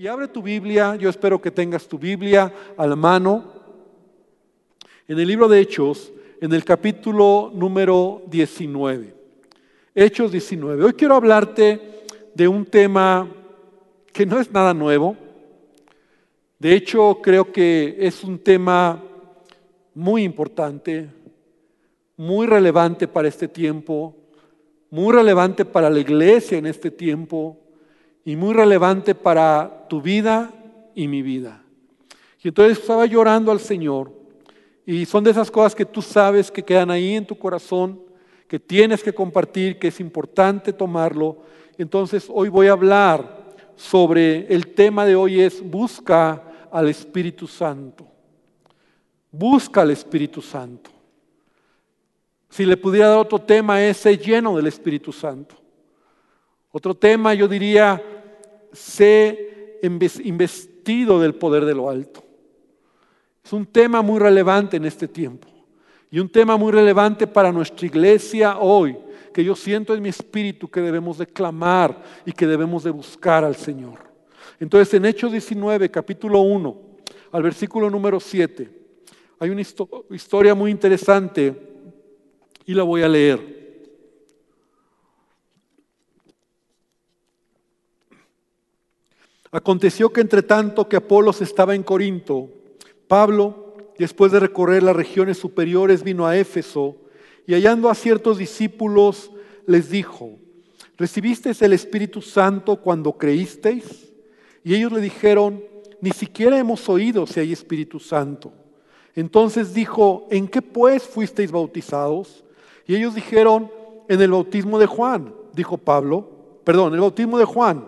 Y abre tu Biblia, yo espero que tengas tu Biblia a la mano, en el libro de Hechos, en el capítulo número 19. Hechos 19. Hoy quiero hablarte de un tema que no es nada nuevo. De hecho, creo que es un tema muy importante, muy relevante para este tiempo, muy relevante para la iglesia en este tiempo y muy relevante para tu vida y mi vida. Y entonces estaba llorando al Señor y son de esas cosas que tú sabes que quedan ahí en tu corazón, que tienes que compartir, que es importante tomarlo. Entonces hoy voy a hablar sobre el tema de hoy es busca al Espíritu Santo. Busca al Espíritu Santo. Si le pudiera dar otro tema, es lleno del Espíritu Santo. Otro tema yo diría, sé investido del poder de lo alto. Es un tema muy relevante en este tiempo y un tema muy relevante para nuestra iglesia hoy, que yo siento en mi espíritu que debemos de clamar y que debemos de buscar al Señor. Entonces en Hechos 19, capítulo 1, al versículo número 7, hay una historia muy interesante y la voy a leer. Aconteció que entre tanto que Apolos estaba en Corinto, Pablo, después de recorrer las regiones superiores, vino a Éfeso y hallando a ciertos discípulos, les dijo, ¿recibisteis el Espíritu Santo cuando creísteis? Y ellos le dijeron, ni siquiera hemos oído si hay Espíritu Santo. Entonces dijo, ¿en qué pues fuisteis bautizados? Y ellos dijeron, en el bautismo de Juan, dijo Pablo, perdón, el bautismo de Juan,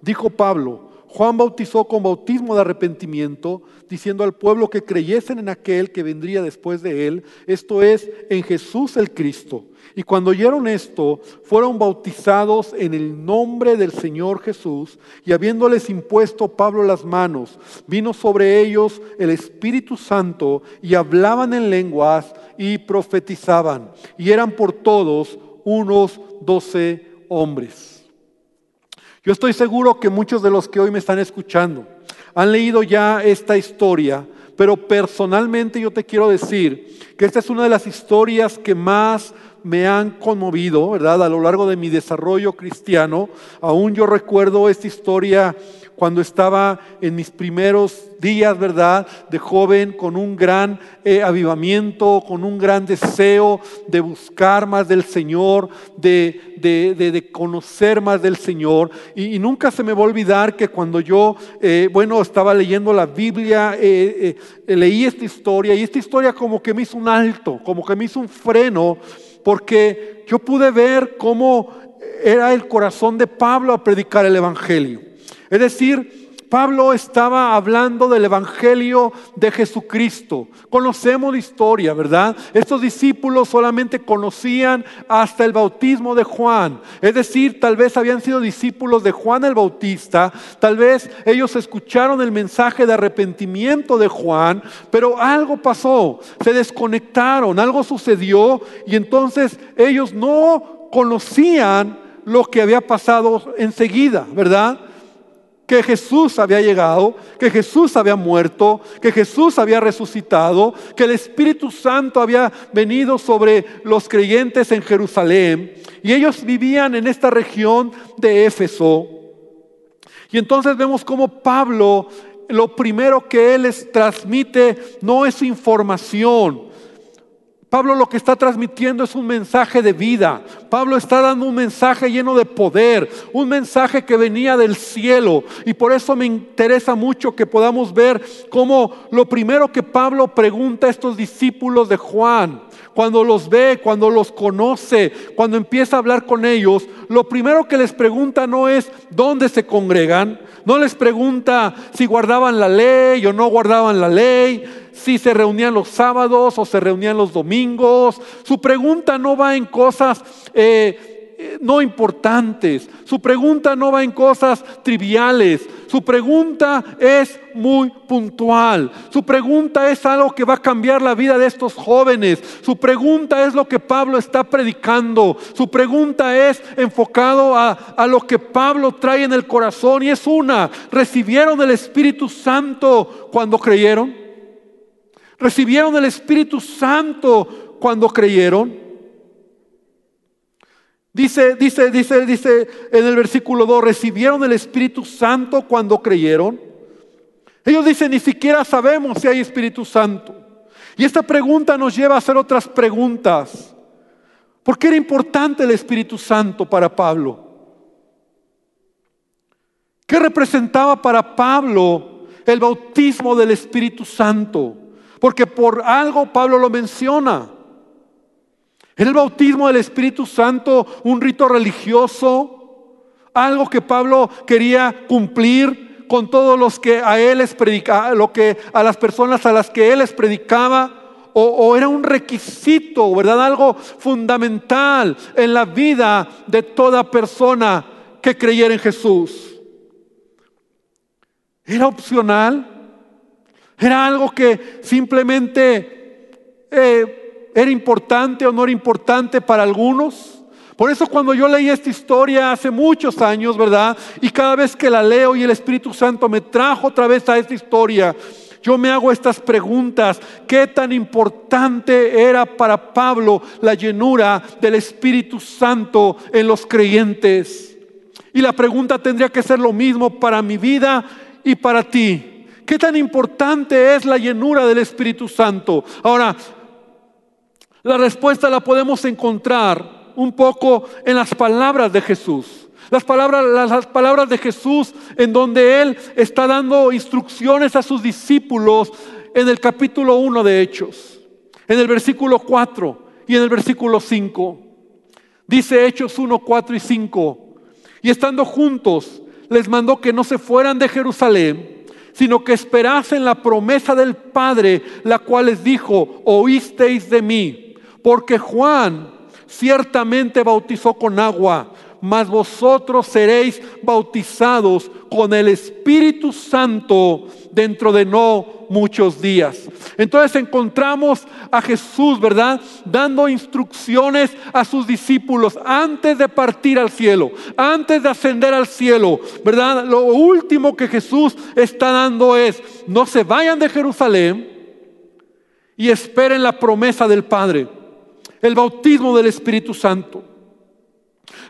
dijo Pablo, Juan bautizó con bautismo de arrepentimiento, diciendo al pueblo que creyesen en aquel que vendría después de él, esto es, en Jesús el Cristo. Y cuando oyeron esto, fueron bautizados en el nombre del Señor Jesús, y habiéndoles impuesto Pablo las manos, vino sobre ellos el Espíritu Santo, y hablaban en lenguas y profetizaban, y eran por todos unos doce hombres. Yo estoy seguro que muchos de los que hoy me están escuchando han leído ya esta historia, pero personalmente yo te quiero decir que esta es una de las historias que más me han conmovido, ¿verdad? A lo largo de mi desarrollo cristiano, aún yo recuerdo esta historia cuando estaba en mis primeros días, ¿verdad? De joven, con un gran eh, avivamiento, con un gran deseo de buscar más del Señor, de, de, conocer más del Señor. Y, nunca se me va a olvidar que cuando yo, eh, bueno, estaba leyendo la Biblia, eh, leí esta historia y esta historia como que me hizo un alto, como que me hizo un freno, porque yo pude ver cómo era el corazón de Pablo a predicar el Evangelio. Es decir, Pablo estaba hablando del Evangelio de Jesucristo. Conocemos la historia, ¿verdad? Estos discípulos solamente conocían hasta el bautismo de Juan. Es decir, tal vez habían sido discípulos de Juan el Bautista, tal vez ellos escucharon el mensaje de arrepentimiento de Juan, pero algo pasó, se desconectaron, algo sucedió y entonces ellos no conocían lo que había pasado enseguida, ¿verdad? Que Jesús había llegado, que Jesús había muerto, que Jesús había resucitado, que el Espíritu Santo había venido sobre los creyentes en Jerusalén. Y ellos vivían en esta región de Éfeso. Y entonces vemos cómo Pablo, lo primero que él les transmite no es información, Pablo lo que está transmitiendo es un mensaje de vida. Pablo está dando un mensaje lleno de poder, un mensaje que venía del cielo. Y por eso me interesa mucho que podamos ver cómo lo primero que Pablo pregunta a estos discípulos de Juan, cuando los ve, cuando los conoce, cuando empieza a hablar con ellos, lo primero que les pregunta no es dónde se congregan, no les pregunta si guardaban la ley o no guardaban la ley, si se reunían los sábados o se reunían los domingos. Su pregunta no va en cosas... Eh, no importantes. Su pregunta no va en cosas triviales. Su pregunta es muy puntual. Su pregunta es algo que va a cambiar la vida de estos jóvenes. Su pregunta es lo que Pablo está predicando. Su pregunta es enfocado a, a lo que Pablo trae en el corazón y es una. ¿Recibieron el Espíritu Santo cuando creyeron? ¿Recibieron el Espíritu Santo cuando creyeron? Dice, dice, dice, dice en el versículo 2, recibieron el Espíritu Santo cuando creyeron. Ellos dicen, ni siquiera sabemos si hay Espíritu Santo. Y esta pregunta nos lleva a hacer otras preguntas. ¿Por qué era importante el Espíritu Santo para Pablo? ¿Qué representaba para Pablo el bautismo del Espíritu Santo? Porque por algo Pablo lo menciona. ¿Era el bautismo del Espíritu Santo un rito religioso? Algo que Pablo quería cumplir con todos los que a él les predicaba, lo que a las personas a las que él les predicaba. O, o, era un requisito, ¿verdad? Algo fundamental en la vida de toda persona que creyera en Jesús. Era opcional. Era algo que simplemente eh, ¿Era importante o no era importante para algunos? Por eso cuando yo leí esta historia hace muchos años, ¿verdad? Y cada vez que la leo y el Espíritu Santo me trajo otra vez a esta historia, yo me hago estas preguntas. ¿Qué tan importante era para Pablo la llenura del Espíritu Santo en los creyentes? Y la pregunta tendría que ser lo mismo para mi vida y para ti. ¿Qué tan importante es la llenura del Espíritu Santo? Ahora, la respuesta la podemos encontrar un poco en las palabras de Jesús. Las palabras, las palabras de Jesús en donde Él está dando instrucciones a sus discípulos en el capítulo 1 de Hechos, en el versículo 4 y en el versículo 5. Dice Hechos 1, 4 y 5. Y estando juntos, les mandó que no se fueran de Jerusalén, sino que esperasen la promesa del Padre, la cual les dijo, oísteis de mí. Porque Juan ciertamente bautizó con agua, mas vosotros seréis bautizados con el Espíritu Santo dentro de no muchos días. Entonces encontramos a Jesús, ¿verdad? Dando instrucciones a sus discípulos antes de partir al cielo, antes de ascender al cielo, ¿verdad? Lo último que Jesús está dando es, no se vayan de Jerusalén y esperen la promesa del Padre el bautismo del Espíritu Santo.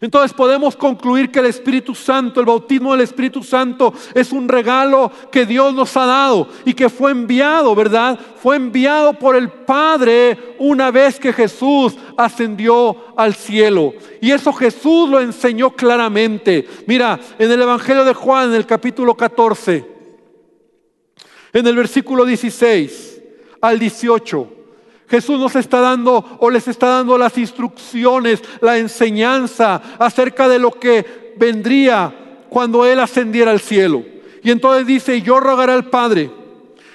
Entonces podemos concluir que el Espíritu Santo, el bautismo del Espíritu Santo es un regalo que Dios nos ha dado y que fue enviado, ¿verdad? Fue enviado por el Padre una vez que Jesús ascendió al cielo. Y eso Jesús lo enseñó claramente. Mira, en el Evangelio de Juan, en el capítulo 14, en el versículo 16 al 18. Jesús nos está dando o les está dando las instrucciones, la enseñanza acerca de lo que vendría cuando Él ascendiera al cielo. Y entonces dice, yo rogaré al Padre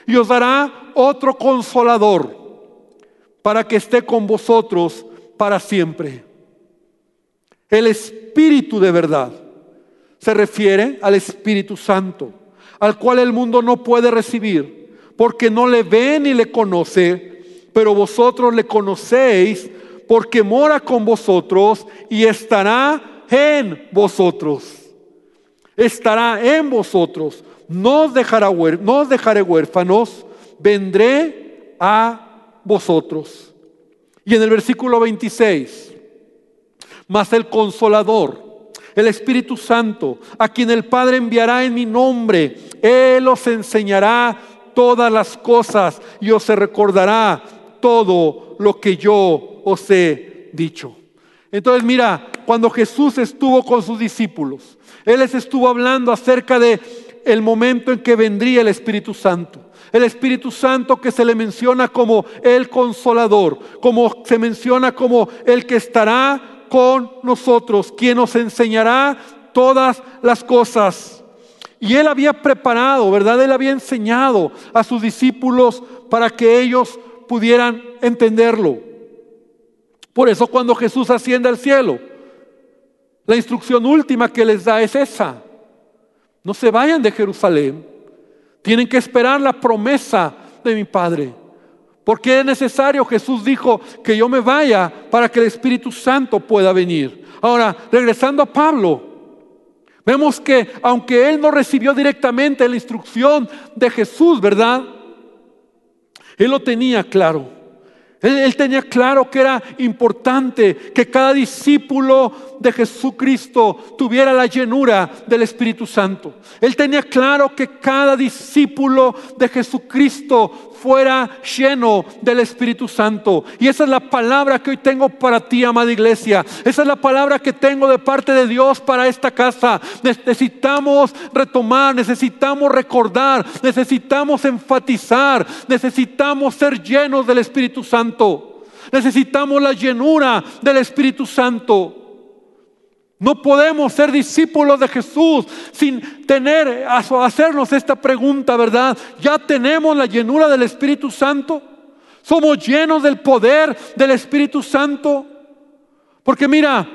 y os dará otro consolador para que esté con vosotros para siempre. El Espíritu de verdad se refiere al Espíritu Santo, al cual el mundo no puede recibir, porque no le ve ni le conoce pero vosotros le conocéis porque mora con vosotros y estará en vosotros. Estará en vosotros. No os, dejará, no os dejaré huérfanos, vendré a vosotros. Y en el versículo 26, mas el consolador, el Espíritu Santo, a quien el Padre enviará en mi nombre, Él os enseñará todas las cosas y os recordará todo lo que yo os he dicho. Entonces mira, cuando Jesús estuvo con sus discípulos, Él les estuvo hablando acerca de el momento en que vendría el Espíritu Santo. El Espíritu Santo que se le menciona como el consolador, como se menciona como el que estará con nosotros, quien nos enseñará todas las cosas. Y él había preparado, ¿verdad? Él había enseñado a sus discípulos para que ellos pudieran entenderlo. Por eso cuando Jesús asciende al cielo, La instrucción última que les da es esa. No se vayan de Jerusalén. Tienen que esperar la promesa de mi Padre. Porque es necesario, Jesús dijo, que yo me vaya para que el Espíritu Santo pueda venir. Ahora, regresando a Pablo, vemos que aunque él no recibió directamente la instrucción de Jesús, ¿verdad? Él lo tenía claro. Él, tenía claro que era importante que cada discípulo de Jesucristo tuviera la llenura del Espíritu Santo. Él tenía claro que cada discípulo de Jesucristo fuera lleno del Espíritu Santo. Y esa es la palabra que hoy tengo para ti, amada iglesia. Esa es la palabra que tengo de parte de Dios para esta casa. Necesitamos retomar, necesitamos recordar, necesitamos enfatizar, necesitamos ser llenos del Espíritu Santo. Necesitamos la llenura del Espíritu Santo. No podemos ser discípulos de Jesús sin tener, hacernos esta pregunta, ¿verdad? ¿Ya tenemos la llenura del Espíritu Santo? ¿Somos llenos del poder del Espíritu Santo? Porque mira,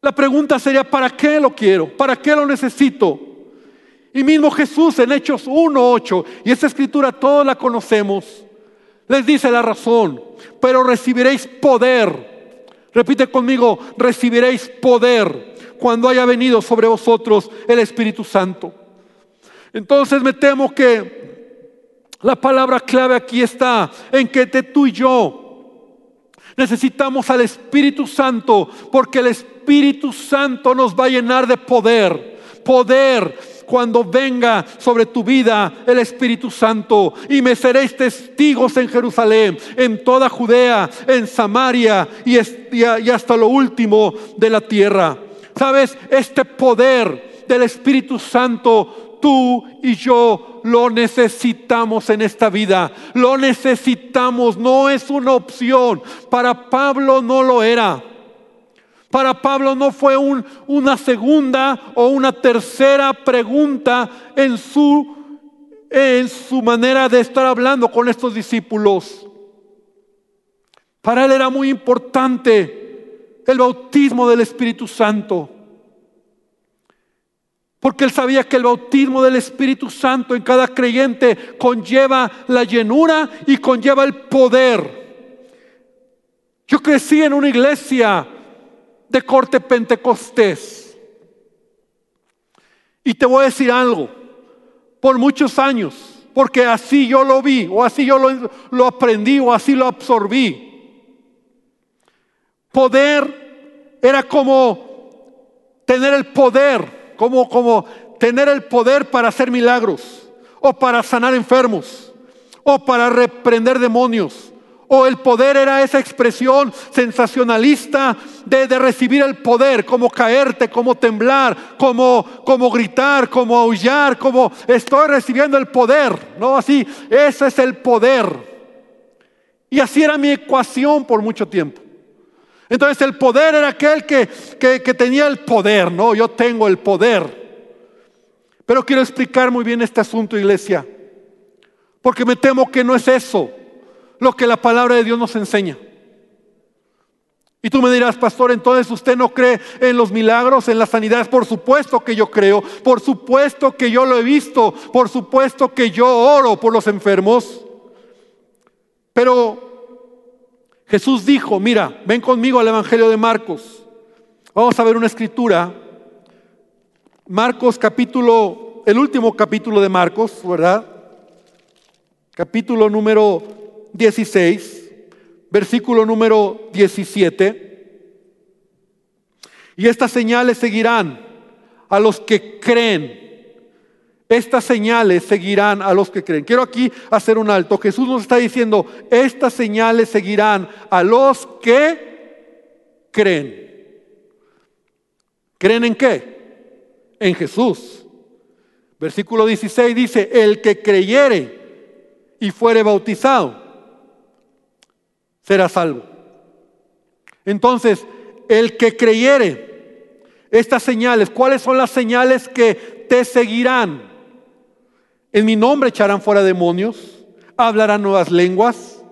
la pregunta sería, ¿para qué lo quiero? ¿Para qué lo necesito? Y mismo Jesús en Hechos 1.8, y esta escritura todos la conocemos, les dice la razón, pero recibiréis poder Repite conmigo, recibiréis poder cuando haya venido sobre vosotros el Espíritu Santo. Entonces me temo que la palabra clave aquí está en que te, tú y yo necesitamos al Espíritu Santo porque el Espíritu Santo nos va a llenar de poder. Poder cuando venga sobre tu vida el Espíritu Santo y me seréis testigos en Jerusalén, en toda Judea, en Samaria y, hasta lo último de la tierra. ¿Sabes? Este poder del Espíritu Santo, tú y yo lo necesitamos en esta vida. Lo necesitamos, no es una opción. Para Pablo no lo era. Para Pablo no fue una segunda o una tercera pregunta en su, en su manera de estar hablando con estos discípulos. Para él era muy importante el bautismo del Espíritu Santo. Porque él sabía que el bautismo del Espíritu Santo en cada creyente conlleva la llenura y conlleva el poder. Yo crecí en una iglesia de corte pentecostés. Y te voy a decir algo, por muchos años, porque así yo lo vi, o así yo lo, aprendí, o así lo absorbí. Poder era como tener el poder, como, como tener el poder para hacer milagros, o para sanar enfermos, o para reprender demonios, o el poder era esa expresión sensacionalista de, recibir el poder, como caerte, como temblar, como, como gritar, como aullar, como estoy recibiendo el poder, ¿no? Así, ese es el poder. Y así era mi ecuación por mucho tiempo. Entonces el poder era aquel que, que, que tenía el poder, ¿no? Yo tengo el poder. Pero quiero explicar muy bien este asunto, iglesia, porque me temo que no es eso lo que la palabra de Dios nos enseña. Y tú me dirás, pastor, entonces usted no cree en los milagros, en las sanidades. Por supuesto que yo creo, por supuesto que yo lo he visto, por supuesto que yo oro por los enfermos. Pero Jesús dijo, mira, ven conmigo al Evangelio de Marcos. Vamos a ver una escritura. Marcos capítulo, el último capítulo de Marcos, ¿verdad? Capítulo número 16, versículo número 17. Y estas señales seguirán a los que creen. Estas señales seguirán a los que creen. Quiero aquí hacer un alto. Jesús nos está diciendo, estas señales seguirán a los que creen. ¿Creen en qué? En Jesús. Versículo 16 dice, el que creyere y fuere bautizado será salvo. Entonces, el que creyere estas señales, ¿cuáles son las señales que te seguirán? En mi nombre echarán fuera demonios, hablarán nuevas lenguas,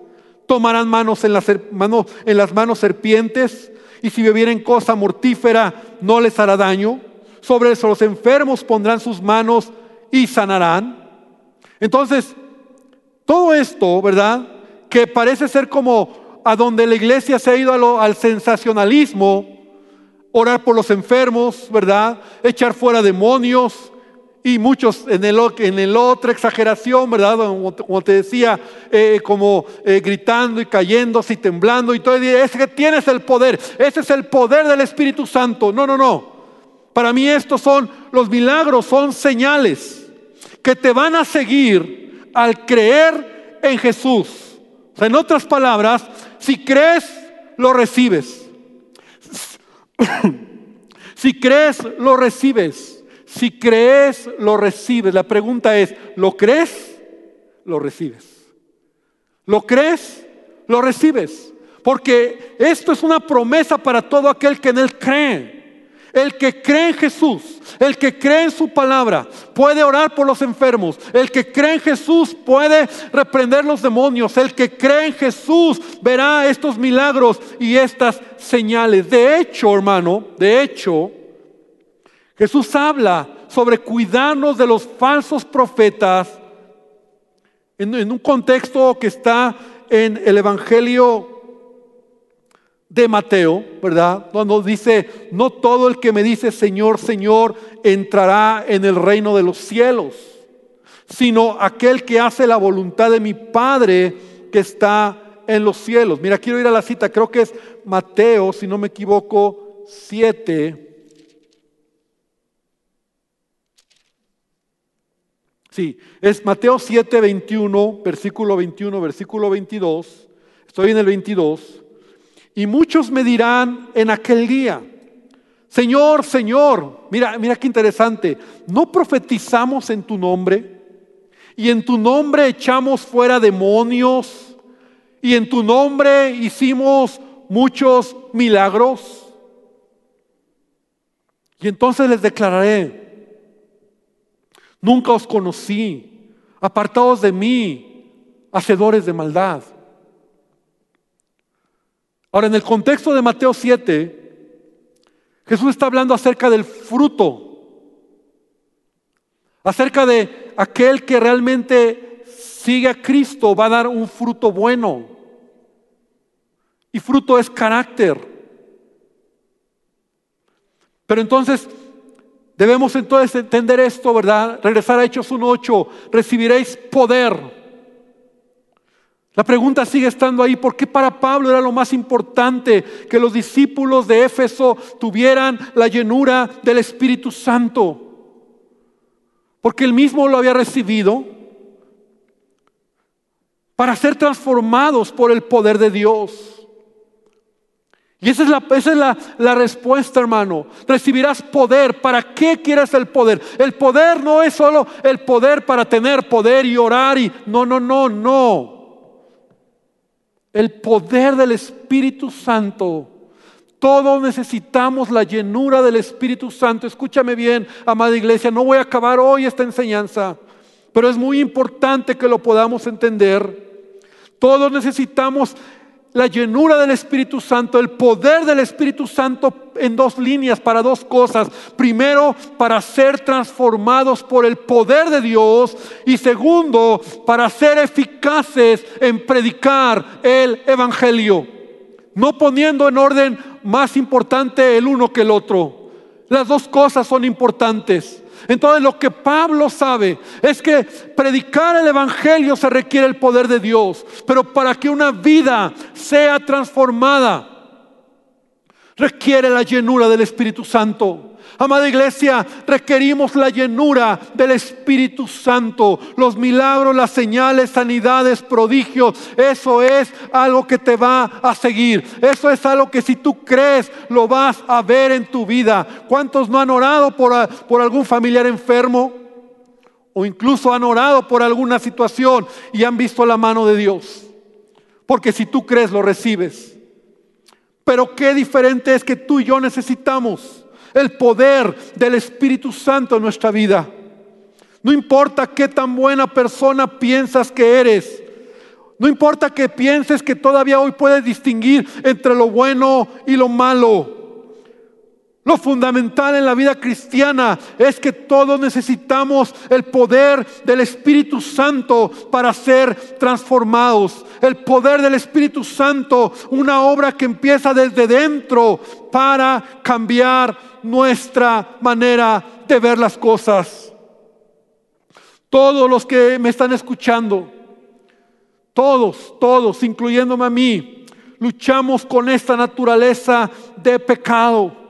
tomarán manos en las, manos, en las manos serpientes, y si bebieren cosa mortífera no les hará daño. Sobre los enfermos pondrán sus manos y sanarán. Entonces, todo esto, ¿verdad? Que parece ser como a donde la iglesia se ha ido al sensacionalismo, orar por los enfermos, ¿verdad? Echar fuera demonios, y muchos en el, en el otra exageración, ¿verdad? Como te decía, eh, como eh, gritando y cayéndose y temblando y todo. Es que tienes el poder. Ese es el poder del Espíritu Santo. No, no, no. Para mí estos son los milagros, son señales que te van a seguir al creer en Jesús. O sea, en otras palabras, si crees, lo recibes. si crees, lo recibes. Si crees, lo recibes. La pregunta es, ¿lo crees? Lo recibes. ¿Lo crees? Lo recibes. Porque esto es una promesa para todo aquel que en Él cree. El que cree en Jesús, el que cree en su palabra, puede orar por los enfermos. El que cree en Jesús puede reprender los demonios. El que cree en Jesús verá estos milagros y estas señales. De hecho, hermano, de hecho, Jesús habla sobre cuidarnos de los falsos profetas en, un contexto que está en el Evangelio de Mateo, ¿verdad? Cuando dice, no todo el que me dice Señor, Señor, entrará en el reino de los cielos, sino aquel que hace la voluntad de mi Padre que está en los cielos. Mira, quiero ir a la cita, creo que es Mateo, si no me equivoco, 7. Sí, es Mateo 7, 21, versículo 21, versículo 22. Estoy en el 22. Y muchos me dirán en aquel día, Señor, Señor, mira, mira qué interesante, ¿no profetizamos en tu nombre? Y en tu nombre echamos fuera demonios. Y en tu nombre hicimos muchos milagros. Y entonces les declararé, Nunca os conocí, apartados de mí, hacedores de maldad. Ahora, en el contexto de Mateo 7, Jesús está hablando acerca del fruto, acerca de aquel que realmente sigue a Cristo, va a dar un fruto bueno. Y fruto es carácter. Pero entonces Debemos entonces entender esto, ¿verdad? Regresar a Hechos 1.8, recibiréis poder. La pregunta sigue estando ahí, ¿por qué para Pablo era lo más importante que los discípulos de Éfeso tuvieran la llenura del Espíritu Santo? Porque él mismo lo había recibido para ser transformados por el poder de Dios. Y esa es, la, respuesta, hermano. Recibirás poder. ¿Para qué quieres el poder? El poder no es solo el poder para tener poder y orar y... No, no, no, no. El poder del Espíritu Santo. Todos necesitamos la llenura del Espíritu Santo. Escúchame bien, amada iglesia. No voy a acabar hoy esta enseñanza. Pero es muy importante que lo podamos entender. Todos necesitamos la llenura del Espíritu Santo, el poder del Espíritu Santo en dos líneas, para dos cosas. Primero, para ser transformados por el poder de Dios. Y segundo, para ser eficaces en predicar el Evangelio. No poniendo en orden más importante el uno que el otro. Las dos cosas son importantes. Entonces lo que Pablo sabe es que predicar el Evangelio se requiere el poder de Dios, pero para que una vida sea transformada requiere la llenura del Espíritu Santo. Amada iglesia, requerimos la llenura del Espíritu Santo, los milagros, las señales, sanidades, prodigios. Eso es algo que te va a seguir. Eso es algo que si tú crees lo vas a ver en tu vida. ¿Cuántos no han orado por, por algún familiar enfermo? O incluso han orado por alguna situación y han visto la mano de Dios. Porque si tú crees, lo recibes. Pero qué diferente es que tú y yo necesitamos el poder del Espíritu Santo en nuestra vida. No importa qué tan buena persona piensas que eres. No importa que pienses que todavía hoy puedes distinguir entre lo bueno y lo malo. Lo fundamental en la vida cristiana es que todos necesitamos el poder del Espíritu Santo para ser transformados. El poder del Espíritu Santo, una obra que empieza desde dentro para cambiar nuestra manera de ver las cosas. Todos los que me están escuchando, todos, todos, incluyéndome a mí, luchamos con esta naturaleza de pecado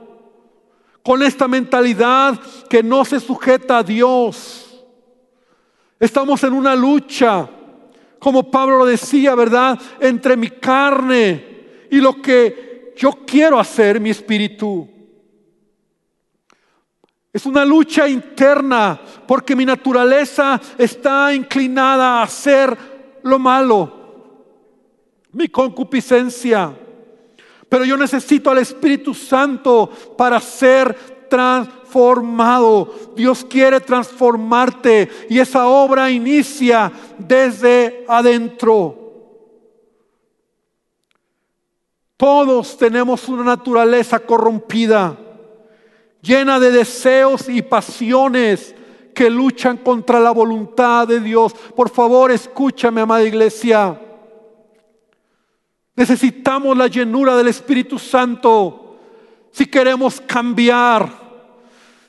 con esta mentalidad que no se sujeta a Dios. Estamos en una lucha, como Pablo lo decía, ¿verdad? Entre mi carne y lo que yo quiero hacer, mi espíritu. Es una lucha interna porque mi naturaleza está inclinada a hacer lo malo. Mi concupiscencia. Pero yo necesito al Espíritu Santo para ser transformado. Dios quiere transformarte y esa obra inicia desde adentro. Todos tenemos una naturaleza corrompida, llena de deseos y pasiones que luchan contra la voluntad de Dios. Por favor, escúchame, amada iglesia. Necesitamos la llenura del Espíritu Santo. Si queremos cambiar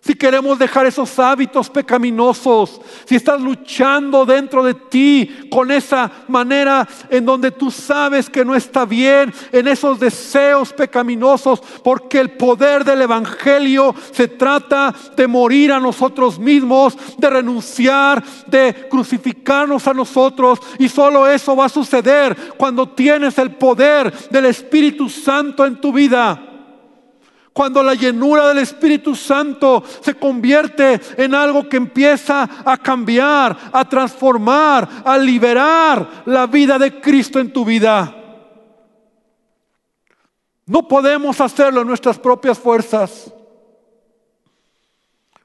si queremos dejar esos hábitos pecaminosos, si estás luchando dentro de ti con esa manera en donde tú sabes que no está bien, en esos deseos pecaminosos, porque el poder del Evangelio se trata de morir a nosotros mismos, de renunciar, de crucificarnos a nosotros, y solo eso va a suceder cuando tienes el poder del Espíritu Santo en tu vida. Cuando la llenura del Espíritu Santo se convierte en algo que empieza a cambiar, a transformar, a liberar la vida de Cristo en tu vida. No podemos hacerlo en nuestras propias fuerzas.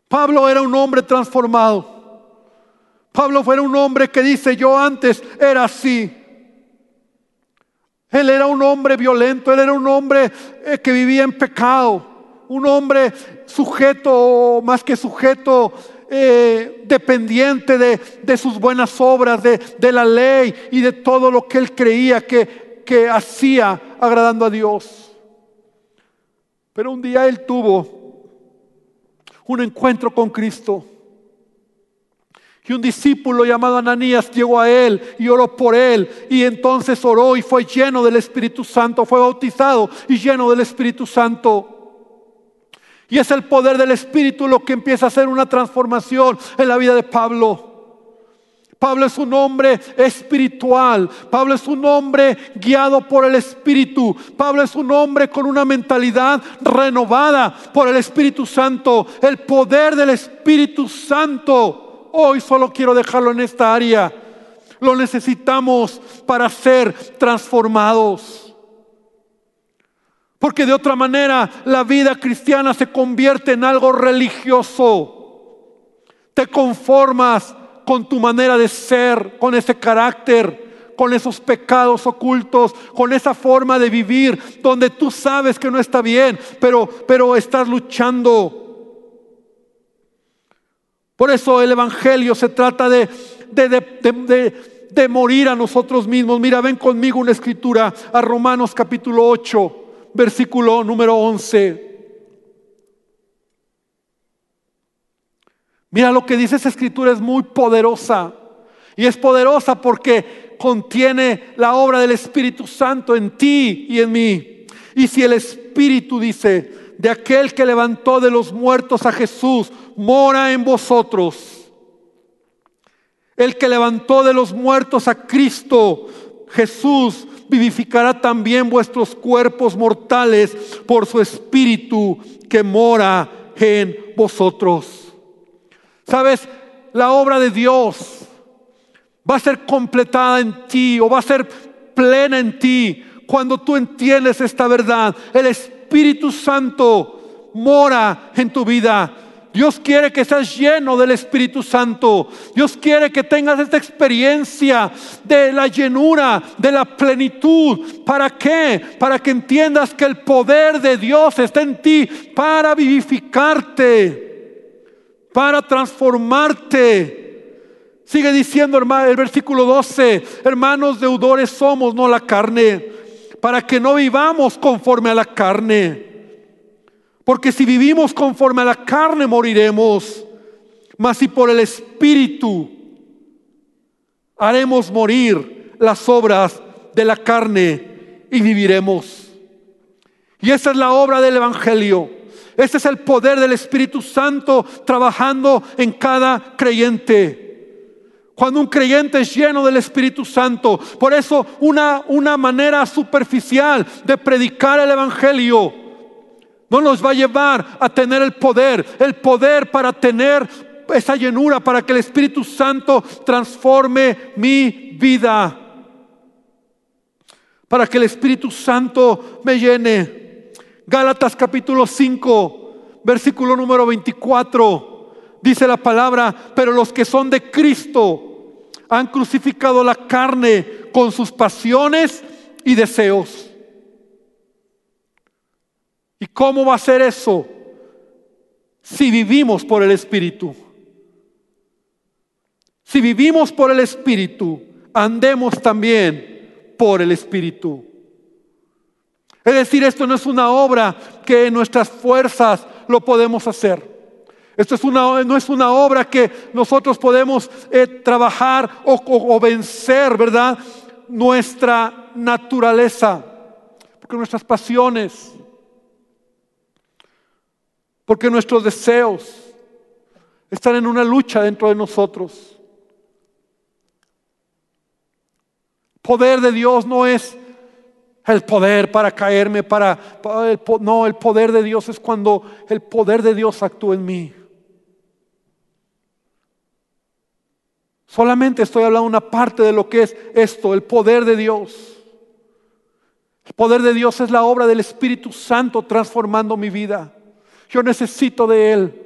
Pablo era un hombre transformado. Pablo fue un hombre que dice, yo antes era así. Él era un hombre violento, él era un hombre eh, que vivía en pecado, un hombre sujeto, más que sujeto, eh, dependiente de, sus buenas obras, de, la ley y de todo lo que él creía que hacía agradando a Dios. Pero un día él tuvo un encuentro con Cristo. Y un discípulo llamado Ananías llegó a él y oró por él. Y entonces oró y fue lleno del Espíritu Santo, fue bautizado y lleno del Espíritu Santo. Y es el poder del Espíritu lo que empieza a hacer una transformación en la vida de Pablo. Pablo es un hombre espiritual. Pablo es un hombre guiado por el Espíritu. Pablo es un hombre con una mentalidad renovada por el Espíritu Santo. El poder del Espíritu Santo Hoy solo quiero dejarlo en esta área. Lo necesitamos para ser transformados. Porque de otra manera la vida cristiana se convierte en algo religioso. Te conformas con tu manera de ser, con ese carácter, con esos pecados ocultos, con esa forma de vivir donde tú sabes que no está bien, pero, pero estás luchando por eso el Evangelio se trata de, de, morir a nosotros mismos. Mira, ven conmigo una escritura a Romanos capítulo 8, versículo número 11. Mira lo que dice esa escritura es muy poderosa. Y es poderosa porque contiene la obra del Espíritu Santo en ti y en mí. Y si el Espíritu dice, de aquel que levantó de los muertos a Jesús mora en vosotros. El que levantó de los muertos a Cristo Jesús vivificará también vuestros cuerpos mortales por su espíritu que mora en vosotros. ¿Sabes? La obra de Dios va a ser completada en ti o va a ser plena en ti cuando tú entiendes esta verdad. El Espíritu Santo mora en tu vida. Dios quiere que seas lleno del Espíritu Santo. Dios quiere que tengas esta experiencia de la llenura, de la plenitud. ¿Para qué? Para que entiendas que el poder de Dios está en ti para vivificarte, para transformarte. Sigue diciendo el versículo 12, hermanos deudores somos, no la carne, para que no vivamos conforme a la carne. Porque si vivimos conforme a la carne moriremos, mas si por el Espíritu haremos morir las obras de la carne y viviremos. Y esa es la obra del Evangelio. Ese es el poder del Espíritu Santo trabajando en cada creyente. Cuando un creyente es lleno del Espíritu Santo. Por eso una, una manera superficial de predicar el Evangelio no nos va a llevar a tener el poder. El poder para tener esa llenura, para que el Espíritu Santo transforme mi vida. Para que el Espíritu Santo me llene. Gálatas capítulo 5, versículo número 24. Dice la palabra, pero los que son de Cristo han crucificado la carne con sus pasiones y deseos. ¿Y cómo va a ser eso? Si vivimos por el Espíritu. Si vivimos por el Espíritu, andemos también por el Espíritu. Es decir, esto no es una obra que en nuestras fuerzas lo podemos hacer. Esto es una, no es una obra que nosotros podemos eh, trabajar o, vencer, ¿verdad? Nuestra naturaleza, porque nuestras pasiones, porque nuestros deseos están en una lucha dentro de nosotros. Poder de Dios no es el poder para caerme, para, no, el poder de Dios es cuando el poder de Dios actúa en mí. Solamente estoy hablando una parte de lo que es esto, el poder de Dios. El poder de Dios es la obra del Espíritu Santo transformando mi vida. Yo necesito de Él.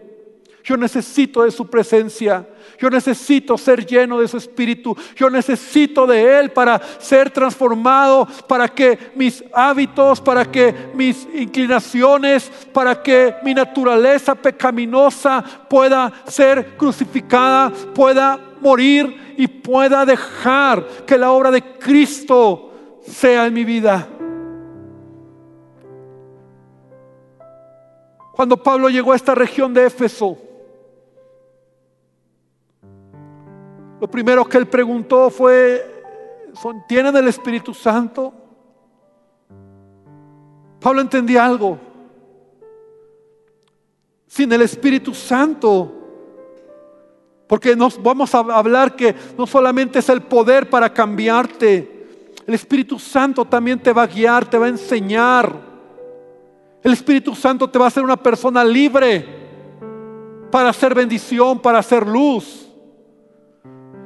Yo necesito de su presencia. Yo necesito ser lleno de su espíritu. Yo necesito de Él para ser transformado, para que mis hábitos, para que mis inclinaciones, para que mi naturaleza pecaminosa pueda ser crucificada, pueda morir y pueda dejar que la obra de Cristo sea en mi vida. Cuando Pablo llegó a esta región de Éfeso, lo primero que él preguntó fue, ¿tienen el Espíritu Santo? Pablo entendía algo. Sin el Espíritu Santo porque nos vamos a hablar que no solamente es el poder para cambiarte, el Espíritu Santo también te va a guiar, te va a enseñar. El Espíritu Santo te va a hacer una persona libre para hacer bendición, para hacer luz.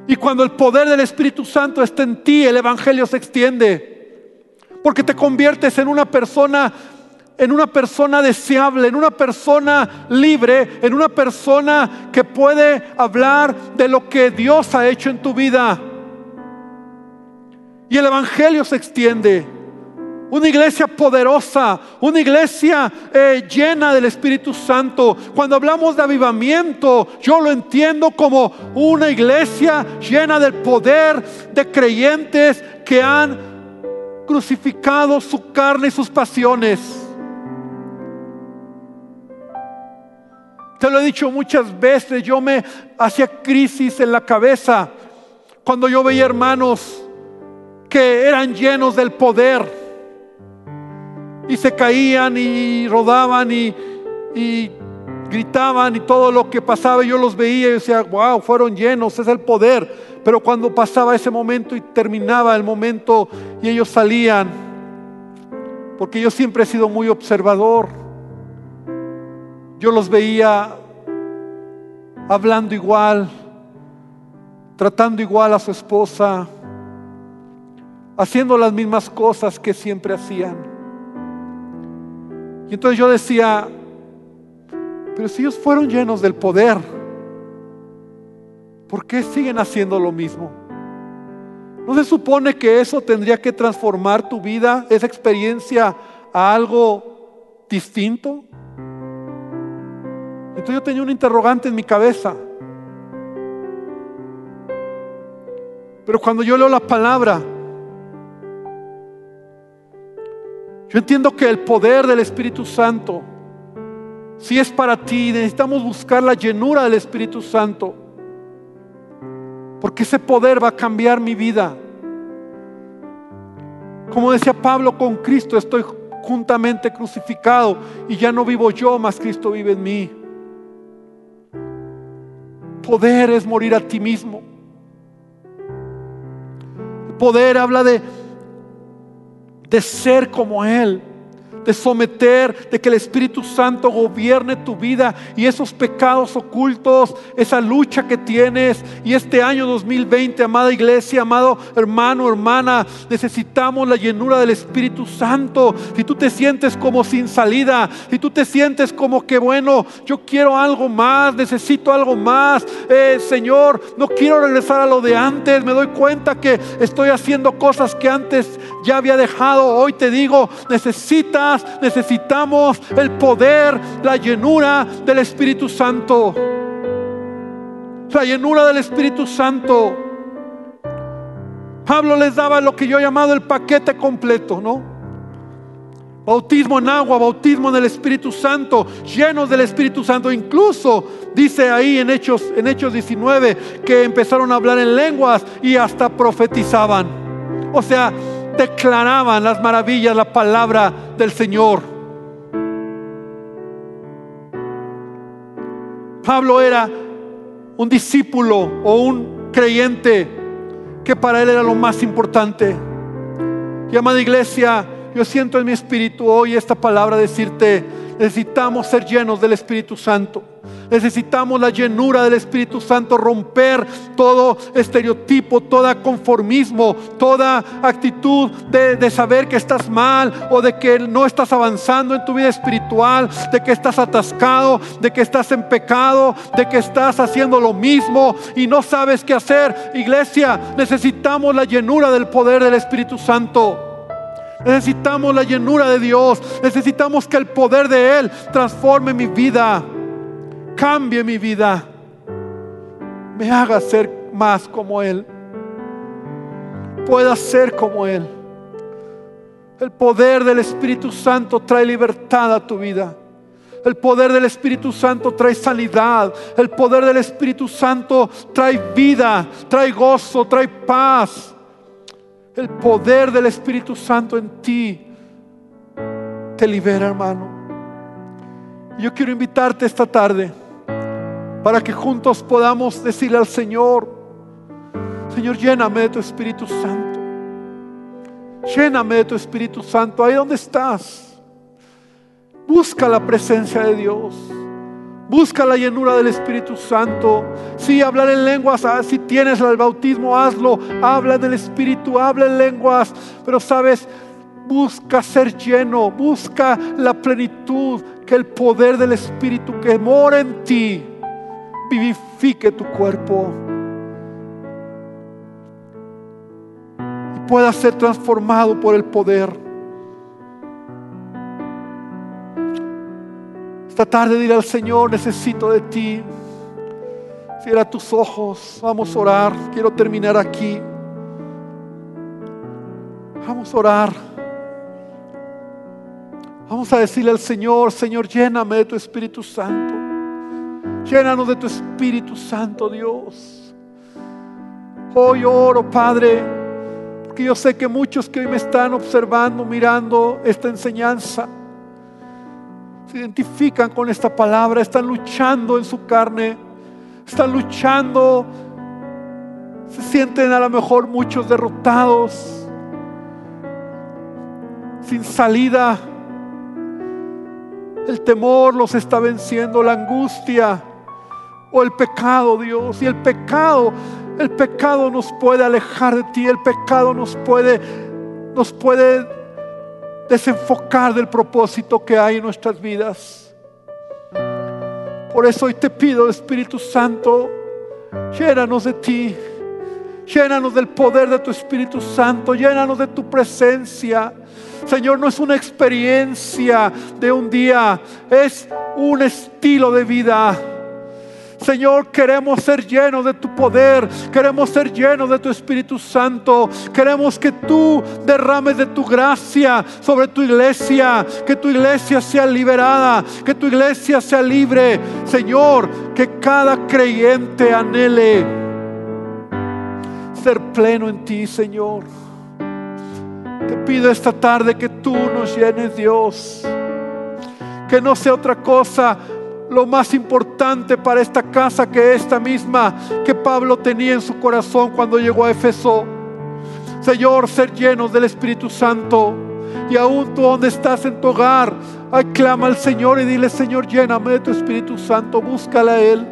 Y cuando el poder del Espíritu Santo está en ti, el Evangelio se extiende. Porque te conviertes en una persona en una persona deseable, en una persona libre, en una persona que puede hablar de lo que Dios ha hecho en tu vida. Y el Evangelio se extiende. Una iglesia poderosa, una iglesia eh, llena del Espíritu Santo. Cuando hablamos de avivamiento, yo lo entiendo como una iglesia llena del poder de creyentes que han crucificado su carne y sus pasiones Te lo he dicho muchas veces, yo me hacía crisis en la cabeza cuando yo veía hermanos que eran llenos del poder y se caían y rodaban y, gritaban y todo lo que pasaba. Yo los veía y decía, wow, fueron llenos, es el poder. Pero cuando pasaba ese momento y terminaba el momento y ellos salían, porque yo siempre he sido muy observador yo los veía hablando igual, tratando igual a su esposa, haciendo las mismas cosas que siempre hacían. Y entonces yo decía, Pero si ellos fueron llenos del poder, ¿por qué siguen haciendo lo mismo? ¿No se supone que eso tendría que transformar tu vida, esa experiencia, a algo distinto? Entonces yo tenía un interrogante en mi cabeza. Pero cuando yo leo la palabra, yo entiendo que el poder del Espíritu Santo, si es para ti, necesitamos buscar la llenura del Espíritu Santo. Porque ese poder va a cambiar mi vida. Como decía Pablo, con Cristo estoy juntamente crucificado y ya no vivo yo, mas Cristo vive en mí. Poder es morir a ti mismo. Poder habla de, de ser como Él de someter, de que el Espíritu Santo gobierne tu vida y esos pecados ocultos, esa lucha que tienes. Y este año 2020, amada iglesia, amado hermano, hermana, necesitamos la llenura del Espíritu Santo. Si tú te sientes como sin salida, si tú te sientes como que, bueno, yo quiero algo más, necesito algo más, eh, Señor, no quiero regresar a lo de antes, me doy cuenta que estoy haciendo cosas que antes ya había dejado. Hoy te digo, necesitas necesitamos el poder, la llenura del Espíritu Santo. La llenura del Espíritu Santo. Pablo les daba lo que yo he llamado el paquete completo, ¿no? Bautismo en agua, bautismo en el Espíritu Santo, llenos del Espíritu Santo. Incluso dice ahí en Hechos, en Hechos 19 que empezaron a hablar en lenguas y hasta profetizaban. O sea, declaraban las maravillas, la palabra del Señor. Pablo era un discípulo o un creyente que para él era lo más importante. Y amada iglesia, yo siento en mi espíritu hoy esta palabra decirte, necesitamos ser llenos del Espíritu Santo. Necesitamos la llenura del Espíritu Santo, romper todo estereotipo, toda conformismo, toda actitud de, saber que estás mal o de que no estás avanzando en tu vida espiritual, de que estás atascado, de que estás en pecado, de que estás haciendo lo mismo y no sabes qué hacer. Iglesia, necesitamos la llenura del poder del Espíritu Santo. Necesitamos la llenura de Dios. Necesitamos que el poder de Él transforme mi vida cambie mi vida, me haga ser más como Él, pueda ser como Él. El poder del Espíritu Santo trae libertad a tu vida. El poder del Espíritu Santo trae sanidad. El poder del Espíritu Santo trae vida, trae gozo, trae paz. El poder del Espíritu Santo en ti te libera, hermano. Yo quiero invitarte esta tarde para que juntos podamos decirle al Señor, Señor, lléname de tu Espíritu Santo. Lléname de tu Espíritu Santo. Ahí donde estás. Busca la presencia de Dios. Busca la llenura del Espíritu Santo. Si hablar en lenguas, ah, si tienes el bautismo, hazlo. Habla del Espíritu, habla en lenguas. Pero sabes, busca ser lleno. Busca la plenitud, que el poder del Espíritu que mora en ti vivifique tu cuerpo y pueda ser transformado por el poder. Esta tarde diré al Señor, necesito de ti. Cierra tus ojos, vamos a orar. Quiero terminar aquí. Vamos a orar. Vamos a decirle al Señor, Señor, lléname de tu Espíritu Santo. Llénanos de tu Espíritu Santo, Dios. Hoy oro, Padre, porque yo sé que muchos que hoy me están observando, mirando esta enseñanza, se identifican con esta palabra, están luchando en su carne, están luchando, se sienten a lo mejor muchos derrotados, sin salida. El temor los está venciendo, la angustia o el pecado, Dios. Y el pecado, el pecado nos puede alejar de ti, el pecado nos puede, nos puede desenfocar del propósito que hay en nuestras vidas. Por eso hoy te pido, Espíritu Santo, llénanos de ti. Llénanos del poder de tu Espíritu Santo, llénanos de tu presencia. Señor, no es una experiencia de un día, es un estilo de vida. Señor, queremos ser llenos de tu poder, queremos ser llenos de tu Espíritu Santo, queremos que tú derrames de tu gracia sobre tu iglesia, que tu iglesia sea liberada, que tu iglesia sea libre. Señor, que cada creyente anhele ser pleno en ti, Señor. Te pido esta tarde que tú nos llenes, Dios. Que no sea otra cosa lo más importante para esta casa que esta misma que Pablo tenía en su corazón cuando llegó a Éfeso. Señor, ser llenos del Espíritu Santo. Y aún tú donde estás en tu hogar, aclama al Señor y dile, Señor, lléname de tu Espíritu Santo, búscala a Él.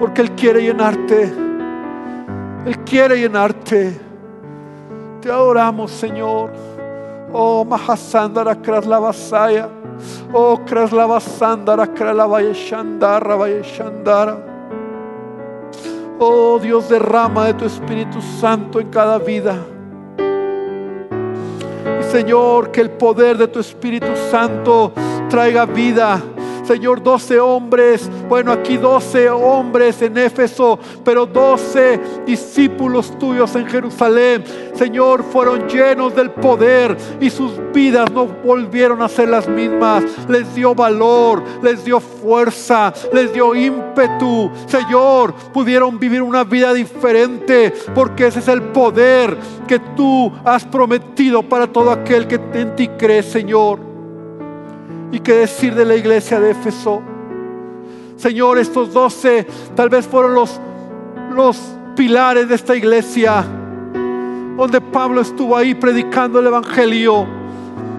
Porque Él quiere llenarte. Él quiere llenarte. Te adoramos, Señor. Oh, Mahasandara Kraslavasaya. Oh, Kraslavasandara Kralavaya Shandara Vaya Shandara. Oh Dios, derrama de tu Espíritu Santo en cada vida. Y Señor, que el poder de tu Espíritu Santo traiga vida Señor, 12 hombres, bueno, aquí 12 hombres en Éfeso, pero 12 discípulos tuyos en Jerusalén, Señor, fueron llenos del poder y sus vidas no volvieron a ser las mismas. Les dio valor, les dio fuerza, les dio ímpetu. Señor, pudieron vivir una vida diferente porque ese es el poder que tú has prometido para todo aquel que en ti cree, Señor. ¿Y qué decir de la iglesia de Éfeso? Señor, estos doce tal vez fueron los, los pilares de esta iglesia, donde Pablo estuvo ahí predicando el Evangelio,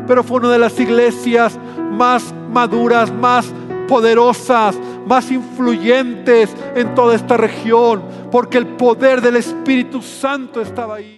pero fue una de las iglesias más maduras, más poderosas, más influyentes en toda esta región, porque el poder del Espíritu Santo estaba ahí.